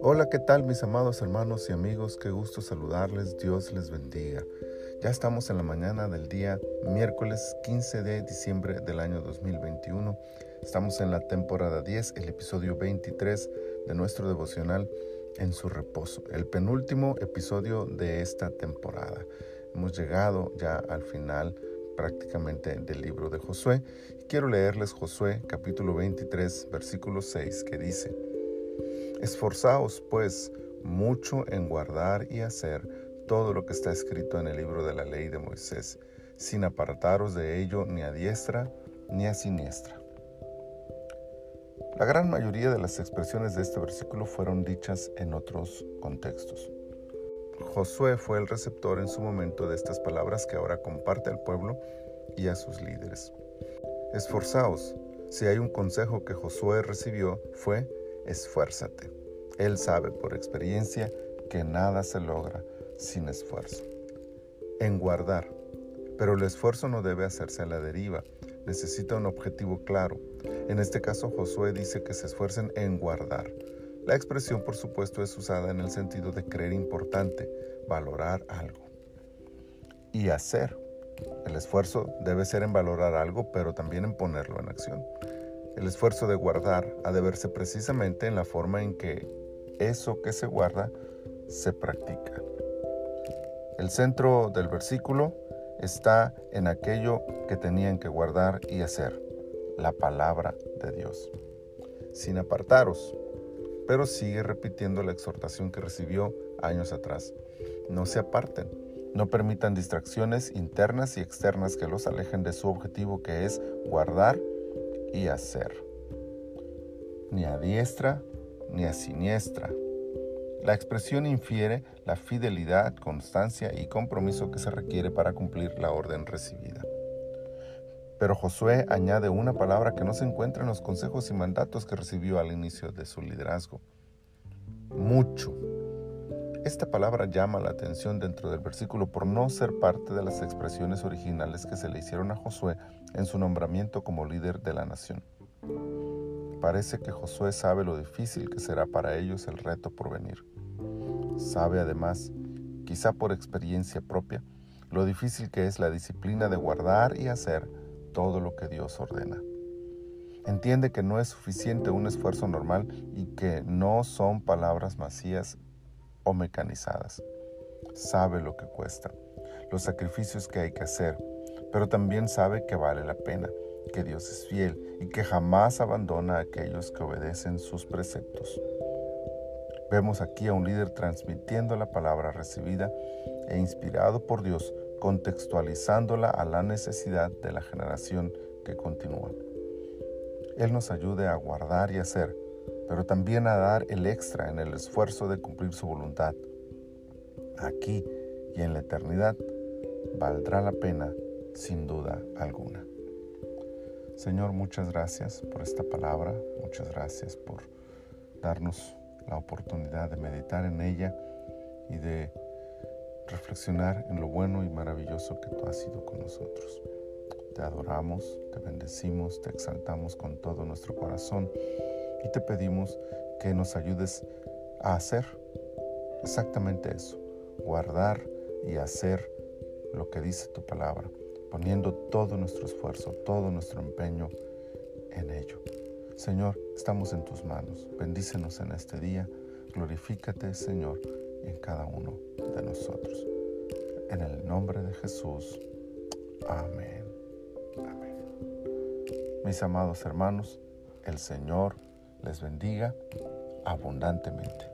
Hola, ¿qué tal mis amados hermanos y amigos? Qué gusto saludarles, Dios les bendiga. Ya estamos en la mañana del día miércoles 15 de diciembre del año 2021. Estamos en la temporada 10, el episodio 23 de nuestro devocional En su reposo, el penúltimo episodio de esta temporada. Hemos llegado ya al final prácticamente del libro de Josué. Quiero leerles Josué capítulo 23 versículo 6 que dice, Esforzaos, pues, mucho en guardar y hacer todo lo que está escrito en el libro de la ley de Moisés, sin apartaros de ello ni a diestra ni a siniestra. La gran mayoría de las expresiones de este versículo fueron dichas en otros contextos. Josué fue el receptor en su momento de estas palabras que ahora comparte al pueblo y a sus líderes. Esforzaos. Si hay un consejo que Josué recibió fue esfuérzate. Él sabe por experiencia que nada se logra sin esfuerzo. En guardar. Pero el esfuerzo no debe hacerse a la deriva, necesita un objetivo claro. En este caso Josué dice que se esfuercen en guardar. La expresión por supuesto es usada en el sentido de creer importante, valorar algo. Y hacer. El esfuerzo debe ser en valorar algo, pero también en ponerlo en acción. El esfuerzo de guardar ha de verse precisamente en la forma en que eso que se guarda se practica. El centro del versículo está en aquello que tenían que guardar y hacer, la palabra de Dios. Sin apartaros, pero sigue repitiendo la exhortación que recibió años atrás. No se aparten, no permitan distracciones internas y externas que los alejen de su objetivo que es guardar y hacer. Ni a diestra ni a siniestra. La expresión infiere la fidelidad, constancia y compromiso que se requiere para cumplir la orden recibida. Pero Josué añade una palabra que no se encuentra en los consejos y mandatos que recibió al inicio de su liderazgo. Mucho. Esta palabra llama la atención dentro del versículo por no ser parte de las expresiones originales que se le hicieron a Josué en su nombramiento como líder de la nación. Parece que Josué sabe lo difícil que será para ellos el reto por venir. Sabe además, quizá por experiencia propia, lo difícil que es la disciplina de guardar y hacer todo lo que Dios ordena. Entiende que no es suficiente un esfuerzo normal y que no son palabras vacías o mecanizadas. Sabe lo que cuesta, los sacrificios que hay que hacer, pero también sabe que vale la pena, que Dios es fiel y que jamás abandona a aquellos que obedecen sus preceptos. Vemos aquí a un líder transmitiendo la palabra recibida e inspirado por Dios, contextualizándola a la necesidad de la generación que continúa. Él nos ayude a guardar y hacer pero también a dar el extra en el esfuerzo de cumplir su voluntad. Aquí y en la eternidad valdrá la pena sin duda alguna. Señor, muchas gracias por esta palabra, muchas gracias por darnos la oportunidad de meditar en ella y de reflexionar en lo bueno y maravilloso que tú has sido con nosotros. Te adoramos, te bendecimos, te exaltamos con todo nuestro corazón y te pedimos que nos ayudes a hacer exactamente eso, guardar y hacer lo que dice tu palabra, poniendo todo nuestro esfuerzo, todo nuestro empeño en ello. Señor, estamos en tus manos. Bendícenos en este día. Glorifícate, Señor, en cada uno de nosotros. En el nombre de Jesús. Amén. Amén. Mis amados hermanos, el Señor les bendiga abundantemente.